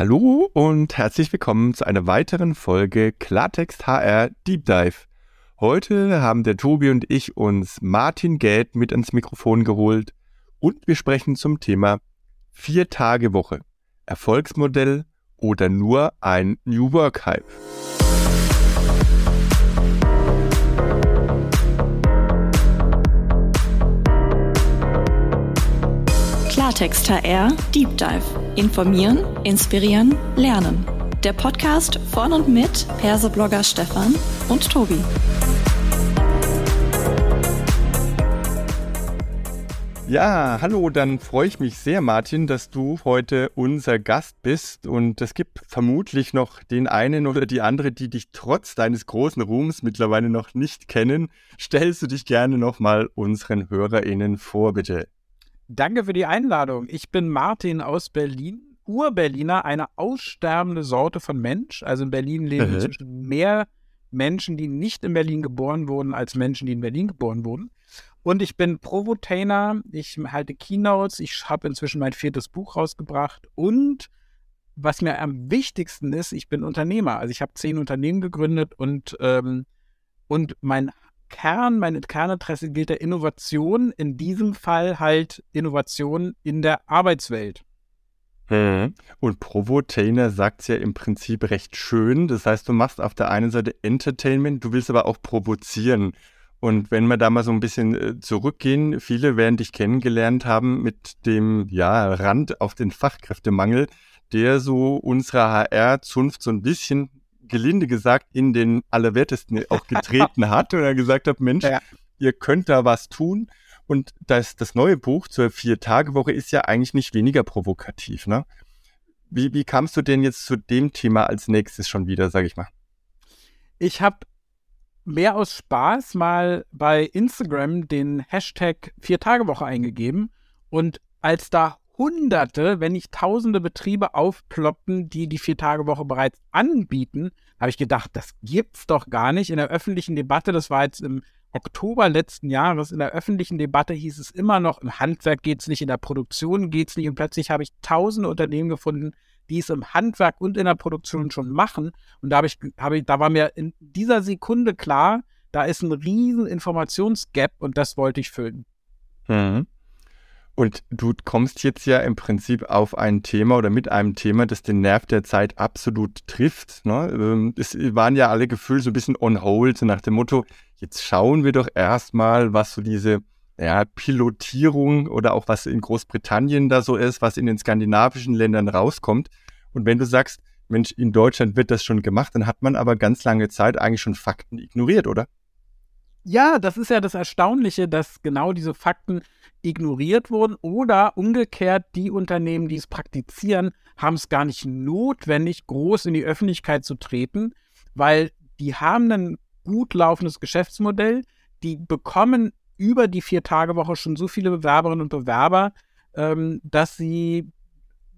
Hallo und herzlich willkommen zu einer weiteren Folge Klartext HR Deep Dive. Heute haben der Tobi und ich uns Martin Geld mit ans Mikrofon geholt und wir sprechen zum Thema Vier Tage Woche, Erfolgsmodell oder nur ein New Work Hype. Klartext HR Deep Dive. Informieren, inspirieren, lernen. Der Podcast von und mit Perseblogger Stefan und Tobi. Ja, hallo, dann freue ich mich sehr, Martin, dass du heute unser Gast bist. Und es gibt vermutlich noch den einen oder die andere, die dich trotz deines großen Ruhms mittlerweile noch nicht kennen. Stellst du dich gerne nochmal unseren HörerInnen vor, bitte. Danke für die Einladung. Ich bin Martin aus Berlin, Ur-Berliner, eine aussterbende Sorte von Mensch. Also in Berlin leben inzwischen mehr Menschen, die nicht in Berlin geboren wurden, als Menschen, die in Berlin geboren wurden. Und ich bin Provotainer, ich halte Keynotes, ich habe inzwischen mein viertes Buch rausgebracht und was mir am wichtigsten ist, ich bin Unternehmer. Also ich habe zehn Unternehmen gegründet und, ähm, und mein Kern, mein Kerninteresse gilt der Innovation, in diesem Fall halt Innovation in der Arbeitswelt. Mhm. Und Provotainer sagt es ja im Prinzip recht schön. Das heißt, du machst auf der einen Seite Entertainment, du willst aber auch provozieren. Und wenn wir da mal so ein bisschen äh, zurückgehen, viele werden dich kennengelernt haben mit dem ja, Rand auf den Fachkräftemangel, der so unserer HR-Zunft so ein bisschen gelinde gesagt in den Allerwertesten auch getreten hat und er gesagt hat, Mensch, ja. ihr könnt da was tun. Und das, das neue Buch zur Vier-Tage-Woche ist ja eigentlich nicht weniger provokativ. Ne? Wie, wie kamst du denn jetzt zu dem Thema als nächstes schon wieder, sag ich mal? Ich habe mehr aus Spaß mal bei Instagram den Hashtag Vier-Tage-Woche eingegeben und als da Hunderte, wenn nicht Tausende Betriebe aufploppen, die die Vier-Tage-Woche bereits anbieten, habe ich gedacht, das gibt's doch gar nicht. In der öffentlichen Debatte, das war jetzt im Oktober letzten Jahres, in der öffentlichen Debatte hieß es immer noch, im Handwerk geht's nicht, in der Produktion geht's nicht. Und plötzlich habe ich tausende Unternehmen gefunden, die es im Handwerk und in der Produktion schon machen. Und da habe ich, habe ich, da war mir in dieser Sekunde klar, da ist ein riesen Informationsgap und das wollte ich füllen. Mhm. Und du kommst jetzt ja im Prinzip auf ein Thema oder mit einem Thema, das den Nerv der Zeit absolut trifft. Ne? Ähm, es waren ja alle Gefühle so ein bisschen on hold, so nach dem Motto, jetzt schauen wir doch erstmal, was so diese ja, Pilotierung oder auch was in Großbritannien da so ist, was in den skandinavischen Ländern rauskommt. Und wenn du sagst, Mensch, in Deutschland wird das schon gemacht, dann hat man aber ganz lange Zeit eigentlich schon Fakten ignoriert, oder? Ja, das ist ja das Erstaunliche, dass genau diese Fakten ignoriert wurden oder umgekehrt die Unternehmen, die es praktizieren, haben es gar nicht notwendig, groß in die Öffentlichkeit zu treten, weil die haben ein gut laufendes Geschäftsmodell, die bekommen über die Vier-Tage-Woche schon so viele Bewerberinnen und Bewerber, ähm, dass sie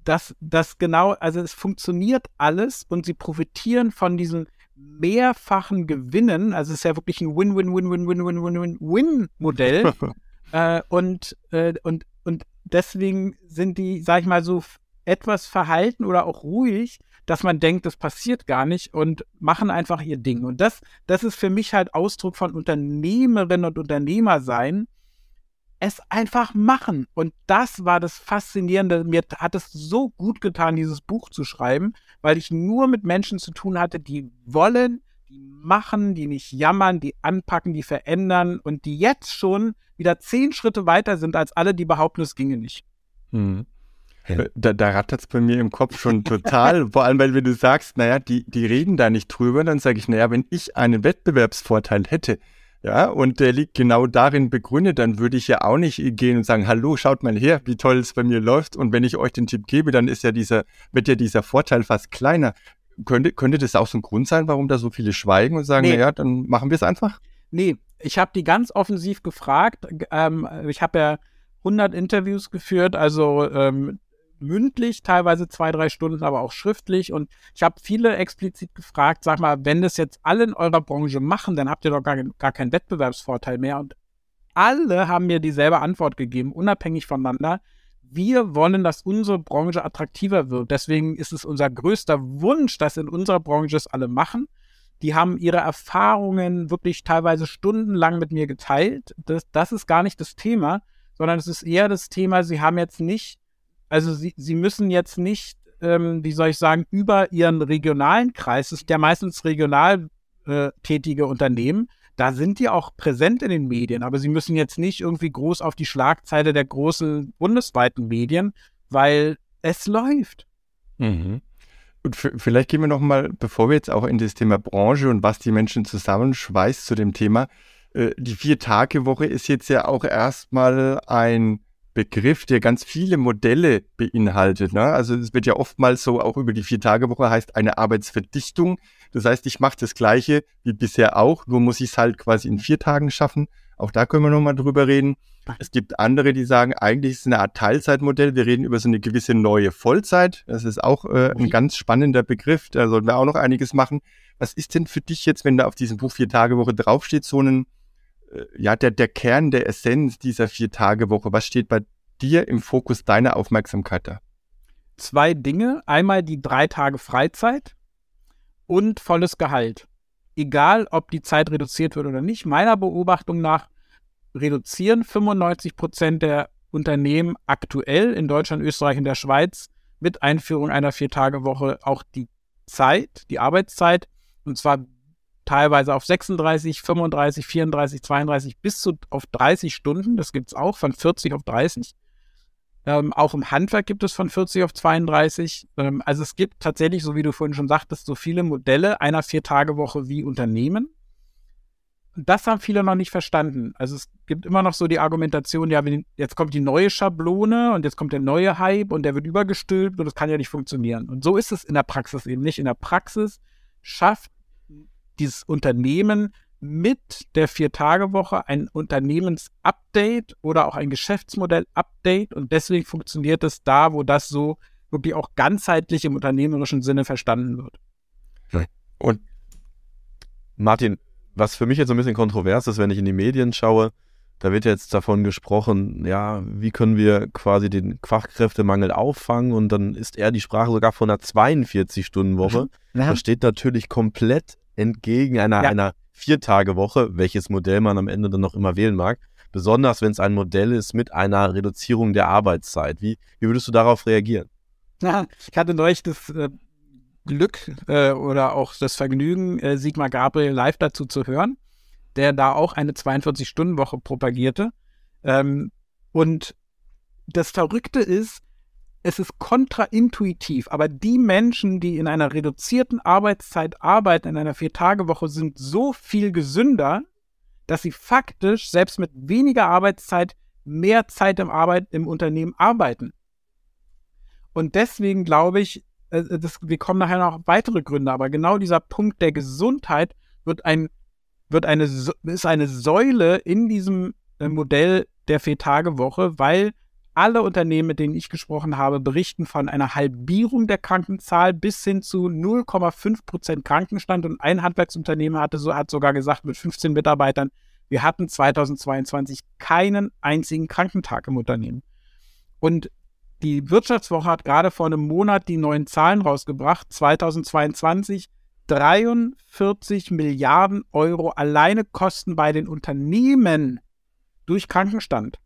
dass das genau, also es funktioniert alles und sie profitieren von diesen mehrfachen Gewinnen. Also es ist ja wirklich ein Win-Win-Win-Win-Win-Win-Win-Modell. äh, und, äh, und, und deswegen sind die, sag ich mal, so etwas verhalten oder auch ruhig, dass man denkt, das passiert gar nicht und machen einfach ihr Ding. Und das, das ist für mich halt Ausdruck von Unternehmerinnen und Unternehmer sein, es einfach machen. Und das war das Faszinierende. Mir hat es so gut getan, dieses Buch zu schreiben, weil ich nur mit Menschen zu tun hatte, die wollen, die machen, die nicht jammern, die anpacken, die verändern und die jetzt schon wieder zehn Schritte weiter sind als alle, die behaupten, es ginge nicht. Hm. Da, da rattert es bei mir im Kopf schon total. Vor allem, weil wenn du sagst, naja, die, die reden da nicht drüber, dann sage ich, naja, wenn ich einen Wettbewerbsvorteil hätte, ja, und der liegt genau darin begründet, dann würde ich ja auch nicht gehen und sagen, hallo, schaut mal her, wie toll es bei mir läuft. Und wenn ich euch den Tipp gebe, dann ist ja dieser, wird ja dieser Vorteil fast kleiner. Könnte, könnte das auch so ein Grund sein, warum da so viele schweigen und sagen, nee. naja, dann machen wir es einfach? Nee, ich habe die ganz offensiv gefragt. Ähm, ich habe ja 100 Interviews geführt, also ähm, mündlich, teilweise zwei, drei Stunden, aber auch schriftlich. Und ich habe viele explizit gefragt, sag mal, wenn das jetzt alle in eurer Branche machen, dann habt ihr doch gar, gar keinen Wettbewerbsvorteil mehr. Und alle haben mir dieselbe Antwort gegeben, unabhängig voneinander. wir wollen, dass unsere Branche attraktiver wird. Deswegen ist es unser größter Wunsch, dass in unserer Branche es alle machen. Die haben ihre Erfahrungen wirklich teilweise stundenlang mit mir geteilt. Das, das ist gar nicht das Thema, sondern es ist eher das Thema, sie haben jetzt nicht, also sie, sie müssen jetzt nicht, ähm, wie soll ich sagen, über ihren regionalen Kreis, das ja meistens regional äh, tätige Unternehmen, da sind die auch präsent in den Medien, aber sie müssen jetzt nicht irgendwie groß auf die Schlagzeile der großen bundesweiten Medien, weil es läuft. Mhm. Und vielleicht gehen wir noch mal, bevor wir jetzt auch in das Thema Branche und was die Menschen zusammenschweißt zu dem Thema, äh, die Vier-Tage-Woche ist jetzt ja auch erstmal ein Begriff, der ganz viele Modelle beinhaltet. Ne? Also es wird ja oftmals so auch über die Vier-Tage-Woche heißt eine Arbeitsverdichtung. Das heißt, ich mache das Gleiche wie bisher auch, nur muss ich es halt quasi in vier Tagen schaffen. Auch da können wir nochmal drüber reden. Es gibt andere, die sagen, eigentlich ist es eine Art Teilzeitmodell. Wir reden über so eine gewisse neue Vollzeit. Das ist auch äh, ein ganz spannender Begriff. Da sollten wir auch noch einiges machen. Was ist denn für dich jetzt, wenn da auf diesem Buch Vier-Tage-Woche draufsteht, so ein ja, der, der Kern, der Essenz dieser Vier-Tage-Woche? Was steht bei dir im Fokus deiner Aufmerksamkeit da? Zwei Dinge. Einmal die drei Tage Freizeit und volles Gehalt. Egal, ob die Zeit reduziert wird oder nicht. Meiner Beobachtung nach reduzieren 95 Prozent der Unternehmen aktuell in Deutschland, Österreich und der Schweiz mit Einführung einer Vier-Tage-Woche auch die Zeit, die Arbeitszeit. Und zwar teilweise auf 36, 35, 34, 32 bis zu auf 30 Stunden. Das gibt es auch von 40 auf 30. Ähm, auch im Handwerk gibt es von 40 auf 32. Ähm, also es gibt tatsächlich, so wie du vorhin schon sagtest, so viele Modelle einer Vier-Tage-Woche wie Unternehmen. Das haben viele noch nicht verstanden. Also es gibt immer noch so die Argumentation, ja, jetzt kommt die neue Schablone und jetzt kommt der neue Hype und der wird übergestülpt und das kann ja nicht funktionieren. Und so ist es in der Praxis eben nicht. In der Praxis schafft dieses Unternehmen mit der Vier-Tage-Woche ein Unternehmensupdate oder auch ein Geschäftsmodell-Update und deswegen funktioniert es da, wo das so wirklich auch ganzheitlich im unternehmerischen Sinne verstanden wird. Und Martin, was für mich jetzt so ein bisschen kontrovers ist, wenn ich in die Medien schaue, da wird jetzt davon gesprochen, ja, wie können wir quasi den Fachkräftemangel auffangen und dann ist eher die Sprache sogar von einer 42-Stunden-Woche. Ja. Das steht natürlich komplett entgegen einer, ja. einer Vier-Tage-Woche, welches Modell man am Ende dann noch immer wählen mag. Besonders wenn es ein Modell ist mit einer Reduzierung der Arbeitszeit. Wie, wie würdest du darauf reagieren? Ja, ich hatte neulich das äh, Glück äh, oder auch das Vergnügen, äh, Sigmar Gabriel live dazu zu hören, der da auch eine 42-Stunden-Woche propagierte. Ähm, und das Verrückte ist, es ist kontraintuitiv, aber die Menschen, die in einer reduzierten Arbeitszeit arbeiten, in einer Vier-Tage-Woche, sind so viel gesünder, dass sie faktisch selbst mit weniger Arbeitszeit mehr Zeit im, Arbeit, im Unternehmen arbeiten. Und deswegen glaube ich, äh, das, wir kommen nachher noch auf weitere Gründe, aber genau dieser Punkt der Gesundheit wird ein, wird eine, ist eine Säule in diesem äh, Modell der Vier-Tage-Woche, weil alle Unternehmen, mit denen ich gesprochen habe, berichten von einer Halbierung der Krankenzahl bis hin zu 0,5 Prozent Krankenstand. Und ein Handwerksunternehmen hatte so, hat sogar gesagt, mit 15 Mitarbeitern, wir hatten 2022 keinen einzigen Krankentag im Unternehmen. Und die Wirtschaftswoche hat gerade vor einem Monat die neuen Zahlen rausgebracht. 2022 43 Milliarden Euro alleine Kosten bei den Unternehmen durch Krankenstand.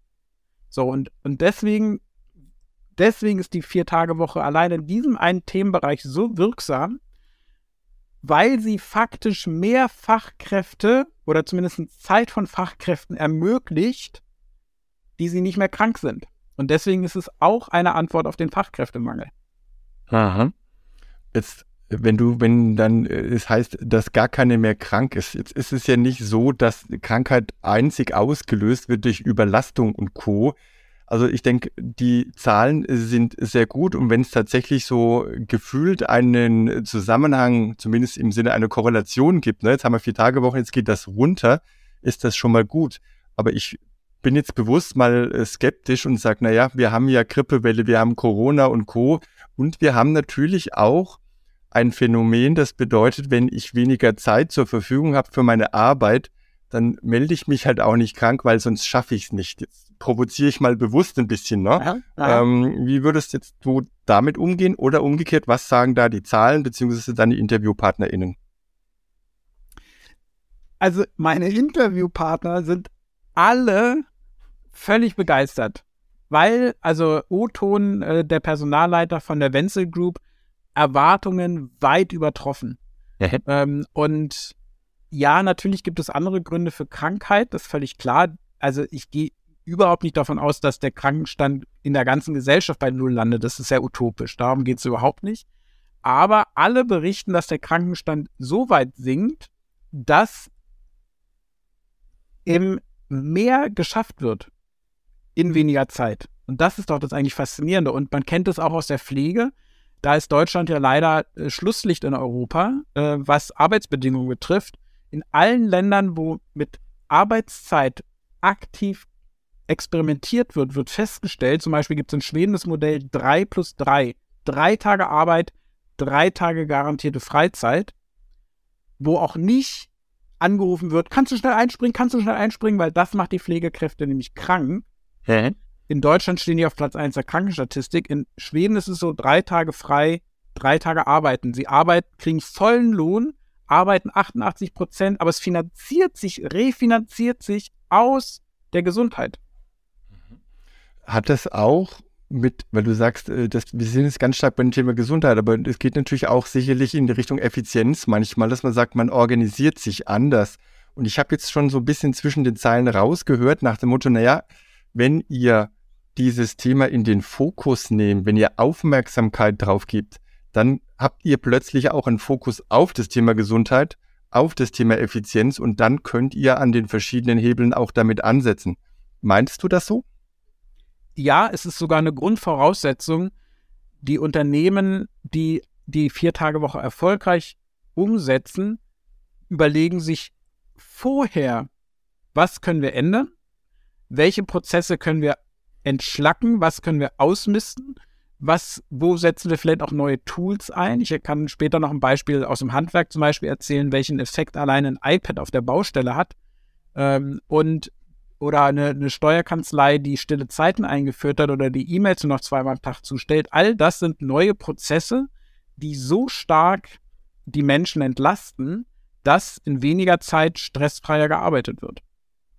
So, und, und deswegen, deswegen ist die Vier-Tage-Woche allein in diesem einen Themenbereich so wirksam, weil sie faktisch mehr Fachkräfte oder zumindest Zeit von Fachkräften ermöglicht, die sie nicht mehr krank sind. Und deswegen ist es auch eine Antwort auf den Fachkräftemangel. Aha. Jetzt, wenn du, wenn dann äh, es heißt, dass gar keine mehr krank ist, jetzt ist es ja nicht so, dass Krankheit einzig ausgelöst wird durch Überlastung und Co. Also ich denke, die Zahlen sind sehr gut und wenn es tatsächlich so gefühlt einen Zusammenhang, zumindest im Sinne einer Korrelation gibt, ne, jetzt haben wir vier Tage Woche, jetzt geht das runter, ist das schon mal gut. Aber ich bin jetzt bewusst mal äh, skeptisch und sage, naja, wir haben ja Grippewelle, wir haben Corona und Co. Und wir haben natürlich auch ein Phänomen, das bedeutet, wenn ich weniger Zeit zur Verfügung habe für meine Arbeit, dann melde ich mich halt auch nicht krank, weil sonst schaffe ich es nicht. Jetzt provoziere ich mal bewusst ein bisschen, ne? Ja, ja. Ähm, wie würdest jetzt du damit umgehen oder umgekehrt, was sagen da die Zahlen beziehungsweise deine InterviewpartnerInnen? Also meine Interviewpartner sind alle völlig begeistert, weil also O-Ton, äh, der Personalleiter von der Wenzel Group, Erwartungen weit übertroffen. Ja. Ähm, und ja, natürlich gibt es andere Gründe für Krankheit, das ist völlig klar. Also ich gehe überhaupt nicht davon aus, dass der Krankenstand in der ganzen Gesellschaft bei Null landet. Das ist sehr utopisch. Darum geht es überhaupt nicht. Aber alle berichten, dass der Krankenstand so weit sinkt, dass im mehr geschafft wird in weniger Zeit. Und das ist doch das eigentlich Faszinierende. Und man kennt es auch aus der Pflege. Da ist Deutschland ja leider äh, Schlusslicht in Europa, äh, was Arbeitsbedingungen betrifft. In allen Ländern, wo mit Arbeitszeit aktiv experimentiert wird, wird festgestellt, zum Beispiel gibt es in Schweden das Modell 3 plus 3. Drei Tage Arbeit, drei Tage garantierte Freizeit, wo auch nicht angerufen wird, kannst du schnell einspringen, kannst du schnell einspringen, weil das macht die Pflegekräfte nämlich krank. Hä? In Deutschland stehen die auf Platz 1 der Krankenstatistik. In Schweden ist es so, drei Tage frei, drei Tage arbeiten. Sie arbeiten, kriegen vollen Lohn, arbeiten 88 Prozent, aber es finanziert sich, refinanziert sich aus der Gesundheit. Hat das auch mit, weil du sagst, äh, das, wir sind jetzt ganz stark beim Thema Gesundheit, aber es geht natürlich auch sicherlich in die Richtung Effizienz manchmal, dass man sagt, man organisiert sich anders. Und ich habe jetzt schon so ein bisschen zwischen den Zeilen rausgehört nach dem Motto, naja, wenn ihr dieses Thema in den Fokus nehmt, wenn ihr Aufmerksamkeit drauf gibt, dann habt ihr plötzlich auch einen Fokus auf das Thema Gesundheit, auf das Thema Effizienz und dann könnt ihr an den verschiedenen Hebeln auch damit ansetzen. Meinst du das so? ja, es ist sogar eine Grundvoraussetzung, die Unternehmen, die die Vier-Tage-Woche erfolgreich umsetzen, überlegen sich vorher, was können wir ändern, welche Prozesse können wir entschlacken, was können wir ausmisten, was, wo setzen wir vielleicht auch neue Tools ein. Ich kann später noch ein Beispiel aus dem Handwerk zum Beispiel erzählen, welchen Effekt allein ein iPad auf der Baustelle hat. Ähm, und oder eine, eine Steuerkanzlei, die stille Zeiten eingeführt hat oder die E-Mails nur noch zweimal am Tag zustellt. All das sind neue Prozesse, die so stark die Menschen entlasten, dass in weniger Zeit stressfreier gearbeitet wird.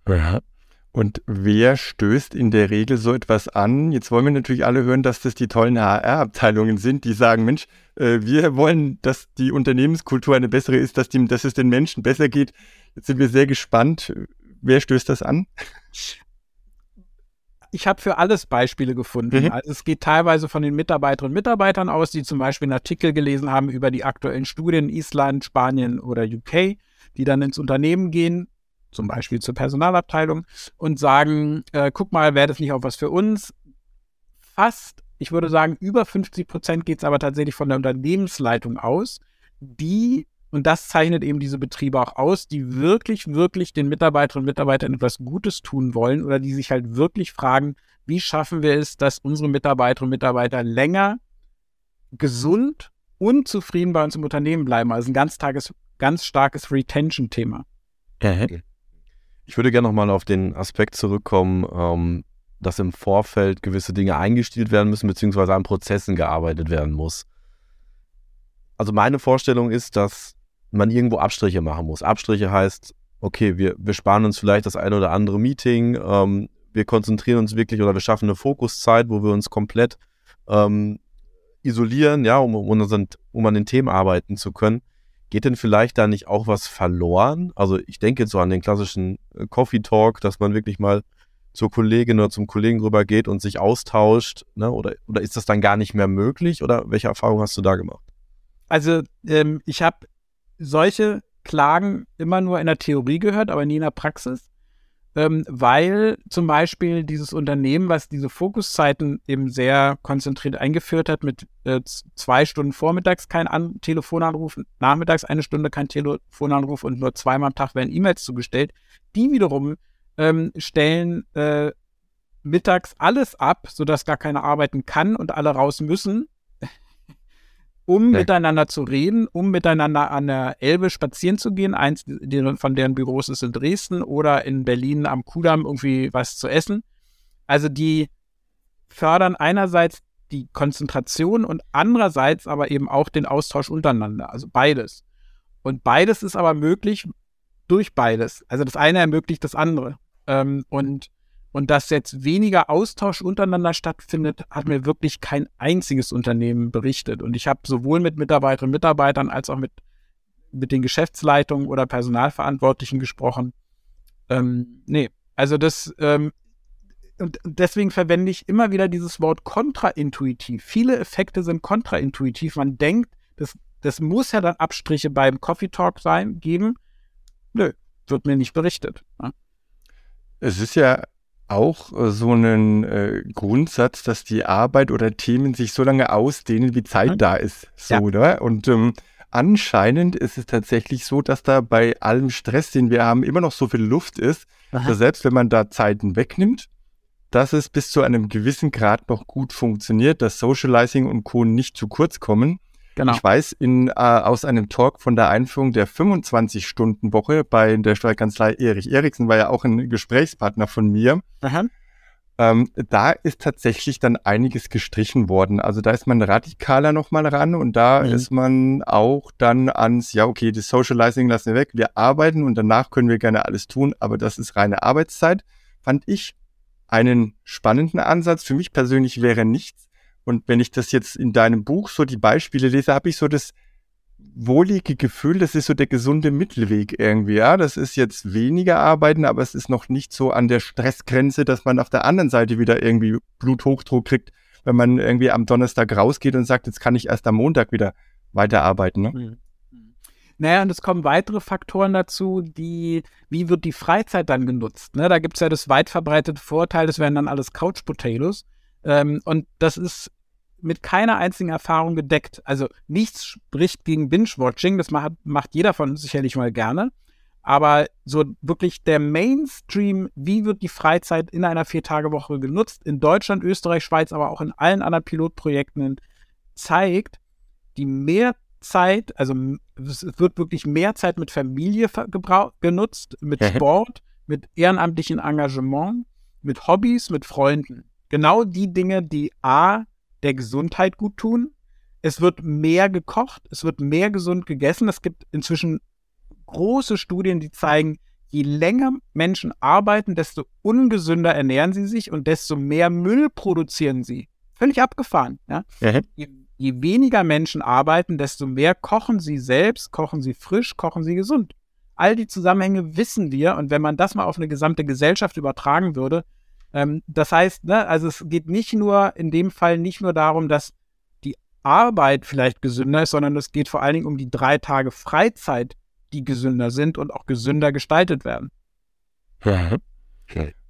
Ja. Und wer stößt in der Regel so etwas an? Jetzt wollen wir natürlich alle hören, dass das die tollen HR-Abteilungen sind, die sagen, Mensch, äh, wir wollen, dass die Unternehmenskultur eine bessere ist, dass, die, dass es den Menschen besser geht. Jetzt sind wir sehr gespannt, wer stößt das an? Ich habe für alles Beispiele gefunden. Mhm. Also es geht teilweise von den Mitarbeiterinnen und Mitarbeitern aus, die zum Beispiel einen Artikel gelesen haben über die aktuellen Studien in Island, Spanien oder UK, die dann ins Unternehmen gehen, zum Beispiel zur Personalabteilung und sagen, äh, guck mal, wäre das nicht auch was für uns? Fast, ich würde sagen, über 50 Prozent geht es aber tatsächlich von der Unternehmensleitung aus, die und das zeichnet eben diese Betriebe auch aus, die wirklich, wirklich den Mitarbeiterinnen und Mitarbeitern etwas Gutes tun wollen oder die sich halt wirklich fragen, wie schaffen wir es, dass unsere Mitarbeiterinnen und Mitarbeiter länger gesund und zufrieden bei uns im Unternehmen bleiben. Also ein ganz, tages, ganz starkes Retention-Thema. Ich würde gerne nochmal auf den Aspekt zurückkommen, ähm, dass im Vorfeld gewisse Dinge eingestellt werden müssen, beziehungsweise an Prozessen gearbeitet werden muss. Also meine Vorstellung ist, dass man irgendwo Abstriche machen muss. Abstriche heißt, okay, wir, wir sparen uns vielleicht das eine oder andere Meeting, ähm, wir konzentrieren uns wirklich oder wir schaffen eine Fokuszeit, wo wir uns komplett ähm, isolieren, ja, um, um, um an den Themen arbeiten zu können. Geht denn vielleicht da nicht auch was verloren? Also ich denke jetzt so an den klassischen äh, Coffee Talk, dass man wirklich mal zur Kollegin oder zum Kollegen rüber geht und sich austauscht, ne? oder, oder ist das dann gar nicht mehr möglich? Oder welche Erfahrung hast du da gemacht? Also ähm, ich habe solche Klagen immer nur in der Theorie gehört, aber nie in der Praxis. Ähm, weil zum Beispiel dieses Unternehmen, was diese Fokuszeiten eben sehr konzentriert eingeführt hat, mit äh, zwei Stunden vormittags kein An Telefonanruf, nachmittags eine Stunde kein Telefonanruf und nur zweimal am Tag werden E-Mails zugestellt, die wiederum ähm, stellen äh, mittags alles ab, sodass gar keiner arbeiten kann und alle raus müssen um ja. miteinander zu reden, um miteinander an der Elbe spazieren zu gehen. Eins von deren Büros ist in Dresden oder in Berlin am Kudamm irgendwie was zu essen. Also die fördern einerseits die Konzentration und andererseits aber eben auch den Austausch untereinander. Also beides. Und beides ist aber möglich durch beides. Also das eine ermöglicht das andere. Ähm, und und dass jetzt weniger Austausch untereinander stattfindet, hat mir wirklich kein einziges Unternehmen berichtet. Und ich habe sowohl mit Mitarbeiterinnen und Mitarbeitern als auch mit, mit den Geschäftsleitungen oder Personalverantwortlichen gesprochen. Ähm, nee, also das, ähm, und deswegen verwende ich immer wieder dieses Wort kontraintuitiv. Viele Effekte sind kontraintuitiv. Man denkt, das, das muss ja dann Abstriche beim Coffee Talk sein, geben. Nö, wird mir nicht berichtet. Ja? Es ist ja auch äh, so einen äh, Grundsatz, dass die Arbeit oder Themen sich so lange ausdehnen, wie Zeit mhm. da ist. So, ja. oder? Und ähm, anscheinend ist es tatsächlich so, dass da bei allem Stress, den wir haben, immer noch so viel Luft ist, Aha. dass selbst wenn man da Zeiten wegnimmt, dass es bis zu einem gewissen Grad noch gut funktioniert, dass Socializing und Co. nicht zu kurz kommen. Genau. Ich weiß in, äh, aus einem Talk von der Einführung der 25-Stunden-Woche bei der Steuerkanzlei Erich Eriksen, war ja auch ein Gesprächspartner von mir. Ähm, da ist tatsächlich dann einiges gestrichen worden. Also da ist man radikaler nochmal ran und da mhm. ist man auch dann ans, ja, okay, das Socializing lassen wir weg, wir arbeiten und danach können wir gerne alles tun, aber das ist reine Arbeitszeit. Fand ich einen spannenden Ansatz. Für mich persönlich wäre nichts und wenn ich das jetzt in deinem Buch so die Beispiele lese, habe ich so das wohlige Gefühl, das ist so der gesunde Mittelweg irgendwie. Ja, das ist jetzt weniger arbeiten, aber es ist noch nicht so an der Stressgrenze, dass man auf der anderen Seite wieder irgendwie Bluthochdruck kriegt, wenn man irgendwie am Donnerstag rausgeht und sagt, jetzt kann ich erst am Montag wieder weiterarbeiten. Ne? Mhm. Naja, und es kommen weitere Faktoren dazu, die, wie wird die Freizeit dann genutzt? Ne? Da gibt es ja das weit verbreitete Vorteil, das wären dann alles Couch Potatoes. Ähm, und das ist mit keiner einzigen Erfahrung gedeckt. Also nichts spricht gegen Binge-Watching, das macht, macht jeder von uns sicherlich mal gerne. Aber so wirklich der Mainstream, wie wird die Freizeit in einer Vier-Tage-Woche genutzt, in Deutschland, Österreich, Schweiz, aber auch in allen anderen Pilotprojekten, zeigt, die Mehrzeit, also es wird wirklich mehr Zeit mit Familie genutzt, mit Sport, mit ehrenamtlichem Engagement, mit Hobbys, mit Freunden. Genau die Dinge, die A, der Gesundheit gut tun. Es wird mehr gekocht, es wird mehr gesund gegessen. Es gibt inzwischen große Studien, die zeigen, je länger Menschen arbeiten, desto ungesünder ernähren sie sich und desto mehr Müll produzieren sie. Völlig abgefahren. Ja? Mhm. Je, je weniger Menschen arbeiten, desto mehr kochen sie selbst, kochen sie frisch, kochen sie gesund. All die Zusammenhänge wissen wir und wenn man das mal auf eine gesamte Gesellschaft übertragen würde, ähm, das heißt, ne, also es geht nicht nur in dem Fall nicht nur darum, dass die Arbeit vielleicht gesünder ist, sondern es geht vor allen Dingen um die drei Tage Freizeit, die gesünder sind und auch gesünder gestaltet werden.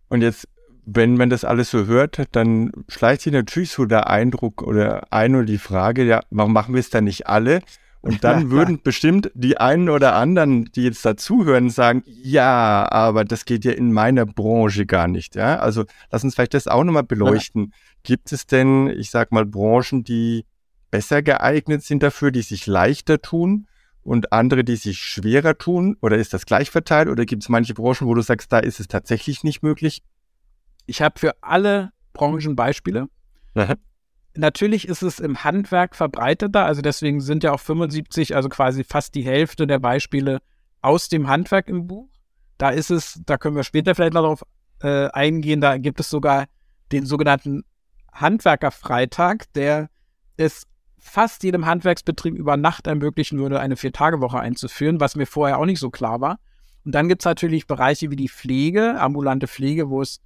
Und jetzt, wenn man das alles so hört, dann schleicht sich natürlich so der Eindruck oder ein oder die Frage, ja, warum machen wir es dann nicht alle? Und dann würden bestimmt die einen oder anderen, die jetzt dazuhören, sagen, ja, aber das geht ja in meiner Branche gar nicht. Ja? Also lass uns vielleicht das auch nochmal beleuchten. Gibt es denn, ich sag mal, Branchen, die besser geeignet sind dafür, die sich leichter tun und andere, die sich schwerer tun? Oder ist das gleich verteilt? Oder gibt es manche Branchen, wo du sagst, da ist es tatsächlich nicht möglich? Ich habe für alle Branchen Beispiele. Natürlich ist es im Handwerk verbreiteter, also deswegen sind ja auch 75, also quasi fast die Hälfte der Beispiele aus dem Handwerk im Buch. Da ist es, da können wir später vielleicht noch darauf äh, eingehen, da gibt es sogar den sogenannten Handwerkerfreitag, der es fast jedem Handwerksbetrieb über Nacht ermöglichen würde, eine Vier-Tage-Woche einzuführen, was mir vorher auch nicht so klar war. Und dann gibt es natürlich Bereiche wie die Pflege, ambulante Pflege, wo es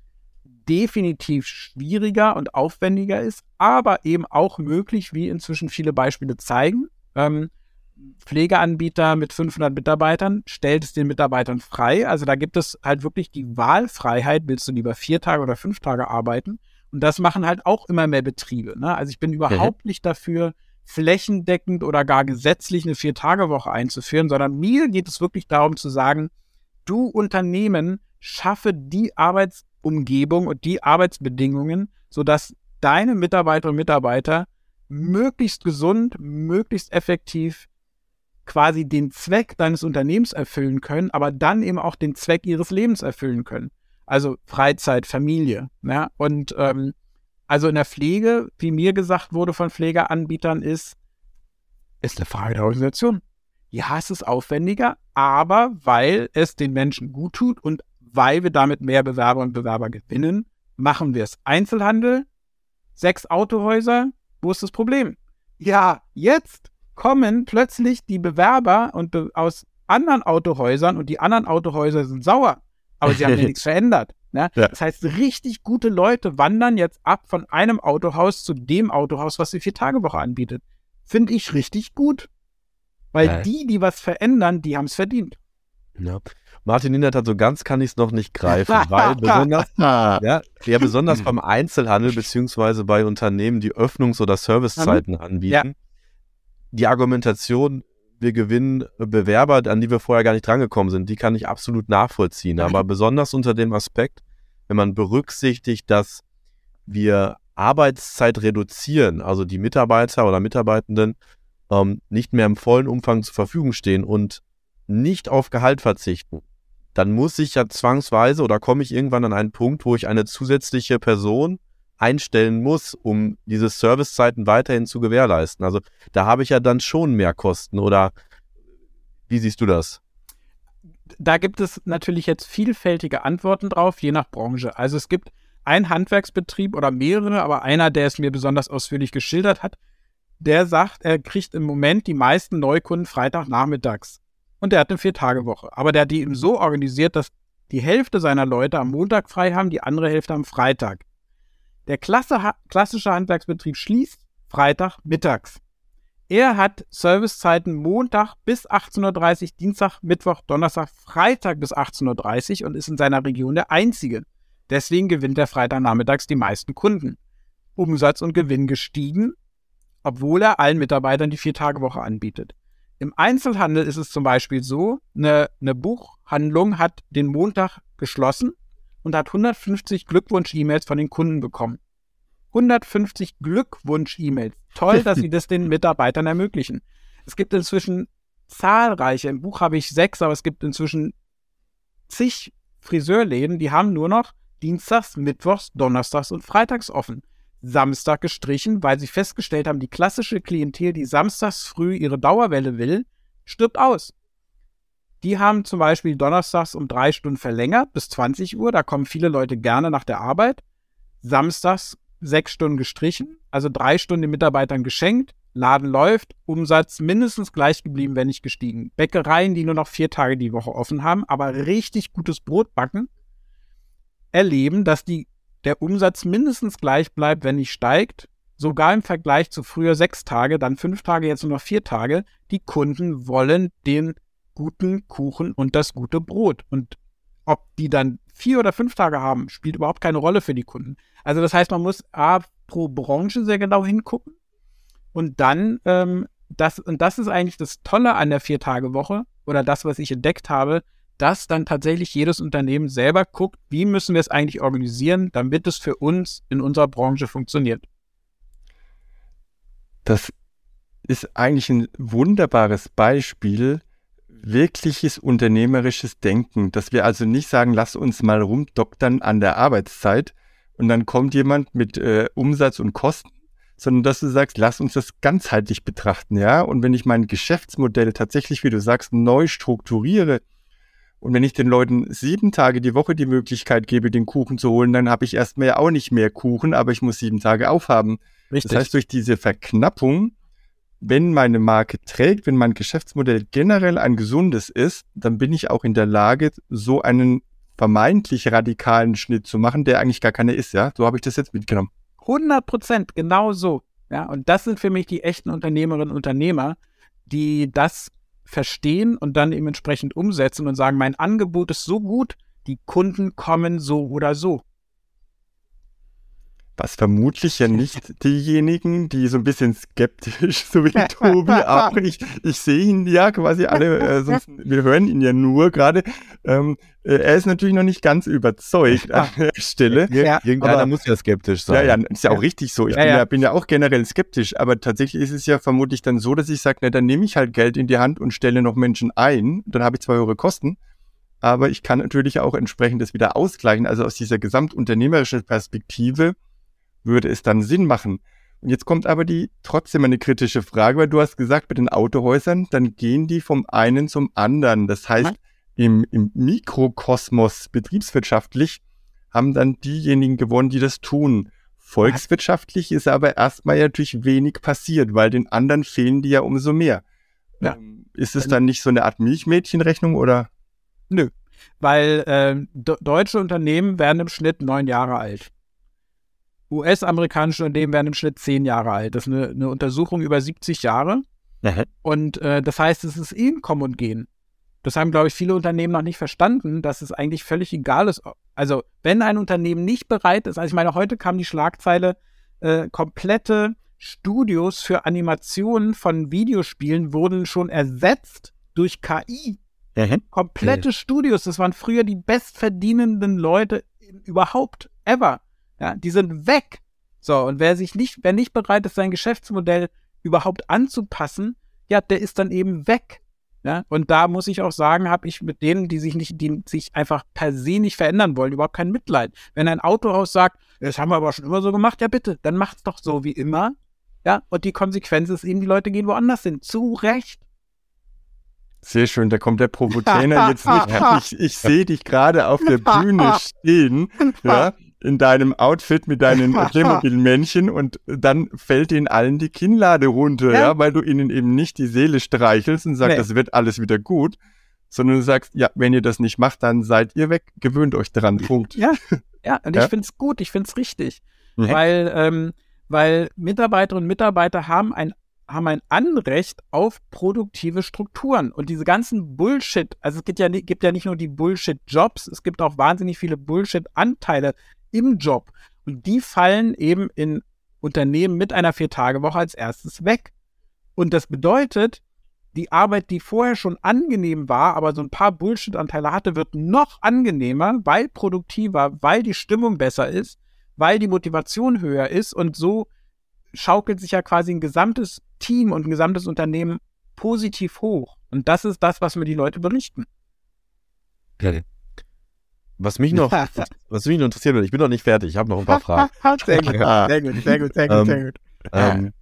definitiv schwieriger und aufwendiger ist, aber eben auch möglich, wie inzwischen viele Beispiele zeigen. Ähm, Pflegeanbieter mit 500 Mitarbeitern stellt es den Mitarbeitern frei. Also da gibt es halt wirklich die Wahlfreiheit, willst du lieber vier Tage oder fünf Tage arbeiten? Und das machen halt auch immer mehr Betriebe. Ne? Also ich bin überhaupt mhm. nicht dafür, flächendeckend oder gar gesetzlich eine Vier-Tage-Woche einzuführen, sondern mir geht es wirklich darum zu sagen, du Unternehmen schaffe die Arbeitsumgebung und die Arbeitsbedingungen, sodass deine Mitarbeiterinnen und Mitarbeiter möglichst gesund, möglichst effektiv quasi den Zweck deines Unternehmens erfüllen können, aber dann eben auch den Zweck ihres Lebens erfüllen können. Also Freizeit, Familie. Ja? Und ähm, also in der Pflege, wie mir gesagt wurde von Pflegeanbietern, ist, ist eine Frage der Organisation. Ja, es ist aufwendiger, aber weil es den Menschen gut tut und weil wir damit mehr Bewerber und Bewerber gewinnen, machen wir es. Einzelhandel, sechs Autohäuser, wo ist das Problem? Ja, jetzt kommen plötzlich die Bewerber und be aus anderen Autohäusern und die anderen Autohäuser sind sauer, aber sie haben ja nichts verändert. Ne? Ja. Das heißt, richtig gute Leute wandern jetzt ab von einem Autohaus zu dem Autohaus, was die Vier-Tage-Woche anbietet. Finde ich richtig gut. Weil ja. die, die was verändern, die haben es verdient. Ja. Martin Hindert hat so ganz kann ich es noch nicht greifen, weil besonders, ja, ja, besonders beim Einzelhandel beziehungsweise bei Unternehmen, die Öffnungs- oder Servicezeiten anbieten, ja. die Argumentation, wir gewinnen Bewerber, an die wir vorher gar nicht drangekommen sind, die kann ich absolut nachvollziehen. Aber besonders unter dem Aspekt, wenn man berücksichtigt, dass wir Arbeitszeit reduzieren, also die Mitarbeiter oder Mitarbeitenden ähm, nicht mehr im vollen Umfang zur Verfügung stehen und nicht auf Gehalt verzichten, dann muss ich ja zwangsweise oder komme ich irgendwann an einen Punkt, wo ich eine zusätzliche Person einstellen muss, um diese Servicezeiten weiterhin zu gewährleisten. Also da habe ich ja dann schon mehr Kosten oder wie siehst du das? Da gibt es natürlich jetzt vielfältige Antworten drauf, je nach Branche. Also es gibt einen Handwerksbetrieb oder mehrere, aber einer, der es mir besonders ausführlich geschildert hat, der sagt, er kriegt im Moment die meisten Neukunden Freitagnachmittags und der hat eine Vier-Tage-Woche. Aber der hat die eben so organisiert, dass die Hälfte seiner Leute am Montag frei haben, die andere Hälfte am Freitag. Der Klasse, klassische Handwerksbetrieb schließt Freitag mittags. Er hat Servicezeiten Montag bis 18.30 Uhr, Dienstag, Mittwoch, Donnerstag, Freitag bis 18.30 Uhr und ist in seiner Region der Einzige. Deswegen gewinnt er Freitagnachmittags die meisten Kunden. Umsatz und Gewinn gestiegen, obwohl er allen Mitarbeitern die Vier-Tage-Woche anbietet. Im Einzelhandel ist es zum Beispiel so, eine, eine Buchhandlung hat den Montag geschlossen und hat 150 Glückwunsch-E-Mails von den Kunden bekommen. 150 Glückwunsch-E-Mails. Toll, dass sie das den Mitarbeitern ermöglichen. Es gibt inzwischen zahlreiche, im Buch habe ich sechs, aber es gibt inzwischen zig Friseurläden, die haben nur noch Dienstags, Mittwochs, Donnerstags und Freitags offen. Samstag gestrichen, weil sie festgestellt haben, die klassische Klientel, die samstags früh ihre Dauerwelle will, stirbt aus. Die haben zum Beispiel donnerstags um drei Stunden verlängert bis 20 Uhr. Da kommen viele Leute gerne nach der Arbeit. Samstags sechs Stunden gestrichen, also drei Stunden den Mitarbeitern geschenkt. Laden läuft, Umsatz mindestens gleich geblieben, wenn nicht gestiegen. Bäckereien, die nur noch vier Tage die Woche offen haben, aber richtig gutes Brot backen, erleben, dass die der Umsatz mindestens gleich bleibt, wenn nicht steigt, sogar im Vergleich zu früher sechs Tage, dann fünf Tage, jetzt nur noch vier Tage. Die Kunden wollen den guten Kuchen und das gute Brot. Und ob die dann vier oder fünf Tage haben, spielt überhaupt keine Rolle für die Kunden. Also das heißt, man muss A, pro Branche sehr genau hingucken und dann, ähm, das, und das ist eigentlich das Tolle an der Vier-Tage-Woche oder das, was ich entdeckt habe, dass dann tatsächlich jedes Unternehmen selber guckt, wie müssen wir es eigentlich organisieren, damit es für uns in unserer Branche funktioniert. Das ist eigentlich ein wunderbares Beispiel, wirkliches unternehmerisches Denken, dass wir also nicht sagen, lass uns mal rumdoktern an der Arbeitszeit und dann kommt jemand mit äh, Umsatz und Kosten, sondern dass du sagst, lass uns das ganzheitlich betrachten, ja. Und wenn ich mein Geschäftsmodell tatsächlich, wie du sagst, neu strukturiere, und wenn ich den Leuten sieben Tage die Woche die Möglichkeit gebe, den Kuchen zu holen, dann habe ich erstmal ja auch nicht mehr Kuchen, aber ich muss sieben Tage aufhaben. Richtig. Das heißt, durch diese Verknappung, wenn meine Marke trägt, wenn mein Geschäftsmodell generell ein gesundes ist, dann bin ich auch in der Lage, so einen vermeintlich radikalen Schnitt zu machen, der eigentlich gar keine ist, ja. So habe ich das jetzt mitgenommen. 100 Prozent, genau so. Ja, und das sind für mich die echten Unternehmerinnen und Unternehmer, die das verstehen und dann eben entsprechend umsetzen und sagen, mein Angebot ist so gut, die Kunden kommen so oder so. Was vermutlich ja nicht diejenigen, die so ein bisschen skeptisch, so wie Tobi auch. Ich, ich sehe ihn ja quasi alle, äh, sonst, wir hören ihn ja nur gerade. Ähm, äh, er ist natürlich noch nicht ganz überzeugt an der Stelle. Ja, Irgendeiner aber, muss ja skeptisch sein. Ja, ja, ist ja auch richtig so. Ich ja, bin, ja. bin, ja, auch generell skeptisch, aber tatsächlich ist es ja vermutlich dann so, dass ich sage, na, dann nehme ich halt Geld in die Hand und stelle noch Menschen ein. Dann habe ich zwar höhere Kosten, aber ich kann natürlich auch entsprechend das wieder ausgleichen. Also aus dieser gesamtunternehmerischen Perspektive würde es dann Sinn machen. Und jetzt kommt aber die trotzdem eine kritische Frage, weil du hast gesagt, mit den Autohäusern, dann gehen die vom einen zum anderen. Das heißt, im, im Mikrokosmos betriebswirtschaftlich haben dann diejenigen gewonnen, die das tun. Volkswirtschaftlich ist aber erstmal natürlich wenig passiert, weil den anderen fehlen die ja umso mehr. Ja. Ähm, ist es dann nicht so eine Art Milchmädchenrechnung oder? Nö, weil äh, deutsche Unternehmen werden im Schnitt neun Jahre alt. US-amerikanische Unternehmen werden im Schnitt zehn Jahre alt. Das ist eine, eine Untersuchung über 70 Jahre. Aha. Und äh, das heißt, es ist ein Kommen und Gehen. Das haben, glaube ich, viele Unternehmen noch nicht verstanden, dass es eigentlich völlig egal ist. Also, wenn ein Unternehmen nicht bereit ist, also ich meine, heute kam die Schlagzeile, äh, komplette Studios für Animationen von Videospielen wurden schon ersetzt durch KI. Mhm. Komplette mhm. Studios, das waren früher die bestverdienenden Leute überhaupt ever. Ja, die sind weg. So, und wer sich nicht, wer nicht bereit ist, sein Geschäftsmodell überhaupt anzupassen, ja, der ist dann eben weg. Ja, und da muss ich auch sagen, habe ich mit denen, die sich nicht, die sich einfach per se nicht verändern wollen, überhaupt kein Mitleid. Wenn ein Autohaus sagt, das haben wir aber schon immer so gemacht, ja bitte, dann macht's doch so wie immer. Ja, und die Konsequenz ist eben, die Leute gehen woanders hin. Zu Recht. Sehr schön, da kommt der Provotrainer jetzt nicht. Ich, ich sehe dich gerade auf der Bühne stehen, ja, in deinem Outfit mit deinen Playmobil-Männchen und dann fällt ihnen allen die Kinnlade runter, ja. ja. weil du ihnen eben nicht die Seele streichelst und sagst, nee. das wird alles wieder gut, sondern du sagst, ja, wenn ihr das nicht macht, dann seid ihr weg, gewöhnt euch dran, Punkt. Ja, ja, und ja? ich finde es gut, ich finde es richtig, mhm. weil, ähm, weil Mitarbeiterinnen und Mitarbeiter haben ein haben ein Anrecht auf produktive Strukturen. Und diese ganzen Bullshit, also es gibt ja, gibt ja nicht nur die Bullshit-Jobs, es gibt auch wahnsinnig viele Bullshit-Anteile im Job. Und die fallen eben in Unternehmen mit einer Vier-Tage-Woche als erstes weg. Und das bedeutet, die Arbeit, die vorher schon angenehm war, aber so ein paar Bullshit-Anteile hatte, wird noch angenehmer, weil produktiver, weil die Stimmung besser ist, weil die Motivation höher ist und so schaukelt sich ja quasi ein gesamtes Team und ein gesamtes Unternehmen positiv hoch. Und das ist das, was mir die Leute berichten. Was mich noch, was mich noch interessiert wird, ich bin noch nicht fertig, ich habe noch ein paar Fragen. sehr gut, sehr gut, sehr gut, sehr gut, sehr gut. Ähm,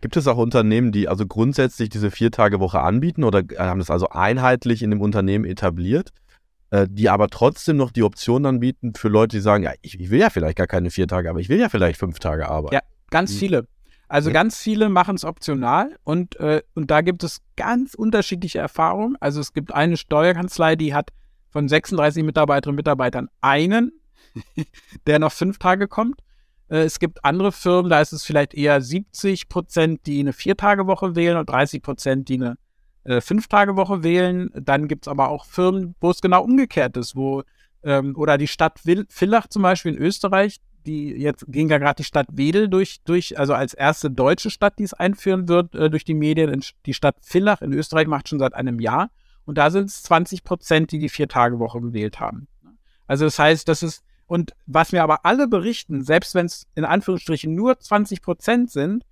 gibt es auch Unternehmen, die also grundsätzlich diese Vier-Tage-Woche anbieten oder haben das also einheitlich in dem Unternehmen etabliert, äh, die aber trotzdem noch die Option anbieten für Leute, die sagen, ja, ich, ich, will ja vielleicht gar keine vier Tage, aber ich will ja vielleicht fünf Tage arbeiten. Ja, ganz hm. viele. Also ja. ganz viele machen es optional und, äh, und da gibt es ganz unterschiedliche Erfahrungen. Also es gibt eine Steuerkanzlei, die hat von 36 Mitarbeiterinnen und Mitarbeitern einen, der noch fünf Tage kommt. Äh, es gibt andere Firmen, da ist es vielleicht eher 70 Prozent, die eine Vier-Tage-Woche wählen und 30 Prozent, die eine äh, Fünf-Tage-Woche wählen. Dann gibt es aber auch Firmen, wo es genau umgekehrt ist, wo ähm, oder die Stadt Villach zum Beispiel in Österreich, die jetzt ging ja gerade die Stadt Wedel durch, durch, also als erste deutsche Stadt, die es einführen wird, äh, durch die Medien. Die Stadt Villach in Österreich macht schon seit einem Jahr. Und da sind es 20 Prozent, die die Vier-Tage-Woche gewählt haben. Also das heißt, das ist, und was mir aber alle berichten, selbst wenn es in Anführungsstrichen nur 20 Prozent sind,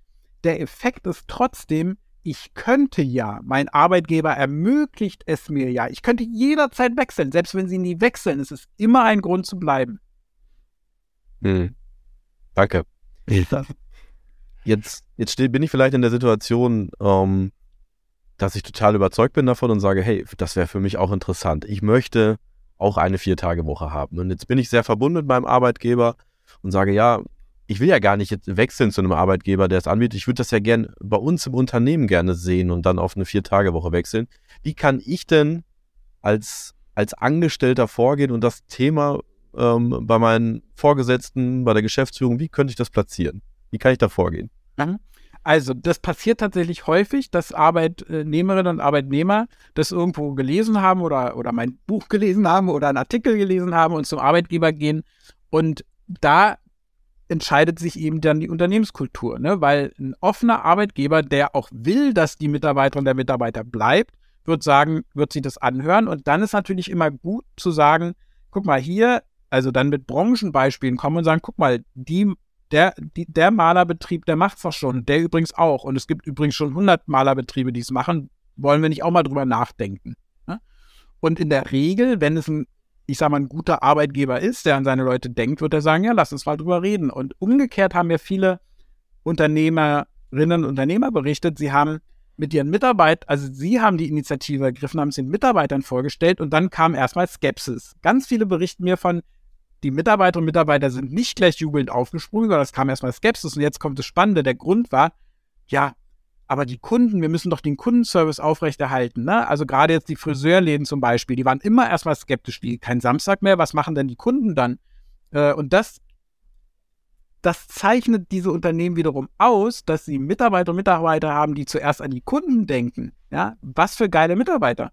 der Effekt ist trotzdem, ich könnte ja, mein Arbeitgeber ermöglicht es mir ja, ich könnte jederzeit wechseln, selbst wenn sie nie wechseln, es ist immer ein Grund zu bleiben. Hm. Danke. Jetzt, jetzt bin ich vielleicht in der Situation, ähm, dass ich total überzeugt bin davon und sage, hey, das wäre für mich auch interessant. Ich möchte auch eine Vier-Tage-Woche haben. Und jetzt bin ich sehr verbunden mit meinem Arbeitgeber und sage, ja, ich will ja gar nicht jetzt wechseln zu einem Arbeitgeber, der es anbietet. Ich würde das ja gern bei uns im Unternehmen gerne sehen und dann auf eine Vier-Tage-Woche wechseln. Wie kann ich denn als, als Angestellter vorgehen und das Thema ähm, bei meinen Vorgesetzten, bei der Geschäftsführung, wie könnte ich das platzieren? Wie kann ich da vorgehen? Mhm. Also, das passiert tatsächlich häufig, dass Arbeitnehmerinnen und Arbeitnehmer das irgendwo gelesen haben oder, oder mein Buch gelesen haben oder einen Artikel gelesen haben und zum Arbeitgeber gehen. Und da entscheidet sich eben dann die Unternehmenskultur, ne? weil ein offener Arbeitgeber, der auch will, dass die Mitarbeiterin der Mitarbeiter bleibt, wird sagen, wird sich das anhören. Und dann ist natürlich immer gut zu sagen, guck mal hier, also dann mit Branchenbeispielen kommen und sagen, guck mal, die, der, die, der Malerbetrieb, der macht's doch schon, der übrigens auch. Und es gibt übrigens schon 100 Malerbetriebe, die es machen. Wollen wir nicht auch mal drüber nachdenken? Ne? Und in der Regel, wenn es ein, ich sag mal, ein guter Arbeitgeber ist, der an seine Leute denkt, wird er sagen, ja, lass uns mal drüber reden. Und umgekehrt haben ja viele Unternehmerinnen und Unternehmer berichtet, sie haben mit ihren Mitarbeitern, also sie haben die Initiative ergriffen, haben es den Mitarbeitern vorgestellt und dann kam erstmal Skepsis. Ganz viele berichten mir von, die Mitarbeiterinnen und Mitarbeiter sind nicht gleich jubelnd aufgesprungen, sondern es kam erstmal Skepsis und jetzt kommt das Spannende. Der Grund war, ja, aber die Kunden, wir müssen doch den Kundenservice aufrechterhalten. Ne? Also gerade jetzt die Friseurläden zum Beispiel, die waren immer erstmal skeptisch, wie kein Samstag mehr, was machen denn die Kunden dann? Äh, und das das zeichnet diese Unternehmen wiederum aus, dass sie Mitarbeiter und Mitarbeiter haben, die zuerst an die Kunden denken. Ja, was für geile Mitarbeiter.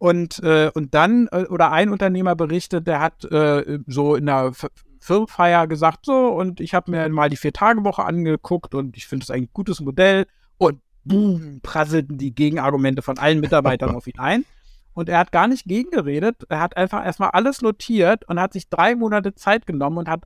Und, äh, und dann, äh, oder ein Unternehmer berichtet, der hat äh, so in der Firmenfeier gesagt, so, und ich habe mir mal die Vier-Tage-Woche angeguckt und ich finde es ein gutes Modell. Und boom, prasselten die Gegenargumente von allen Mitarbeitern auf ihn ein. Und er hat gar nicht gegengeredet. Er hat einfach erstmal alles notiert und hat sich drei Monate Zeit genommen und hat